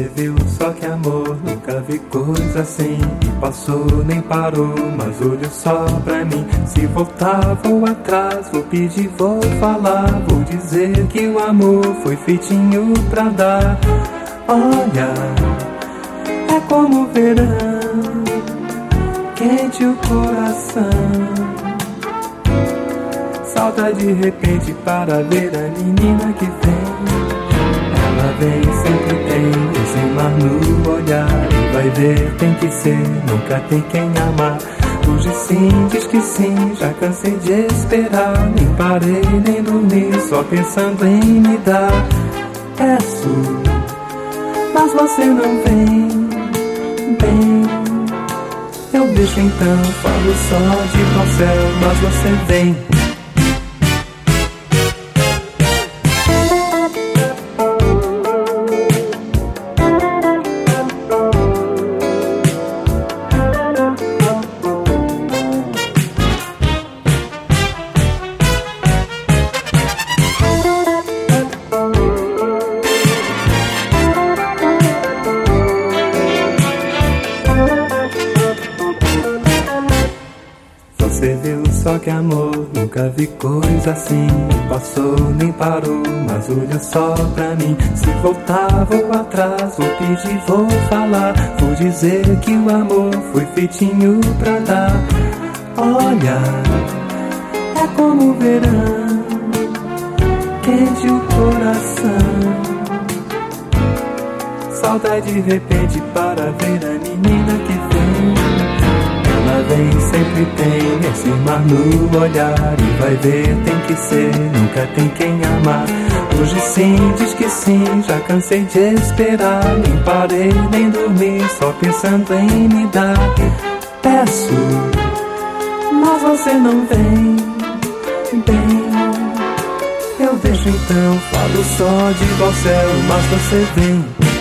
viu só que amor, nunca vi coisa assim. Passou, nem parou, mas olhou só pra mim. Se voltar, vou atrás, vou pedir, vou falar. Vou dizer que o amor foi feitinho pra dar. Olha, é como o verão, quente o coração. Salta de repente para ver a menina que vem. Tem que ser, nunca tem quem amar. Hoje sim, diz que sim, já cansei de esperar. Nem parei, nem dormi, só pensando em me dar. Peço, mas você não vem, bem. Eu deixo então, falo só de céu, mas você vem. Só que amor, nunca vi coisa assim. Passou, nem parou, mas olha só pra mim. Se voltar, vou atrás, vou pedir, vou falar. Vou dizer que o amor foi feitinho pra dar. Olha, é como o verão, quente o coração. Saudade de repente para ver a menina que vem, sempre tem esse mar no olhar E vai ver, tem que ser, nunca tem quem amar. Hoje sim, diz que sim, já cansei de esperar Nem parei, nem dormi, só pensando em me dar. Peço, mas você não vem, bem Eu deixo então, falo só de céu, mas você vem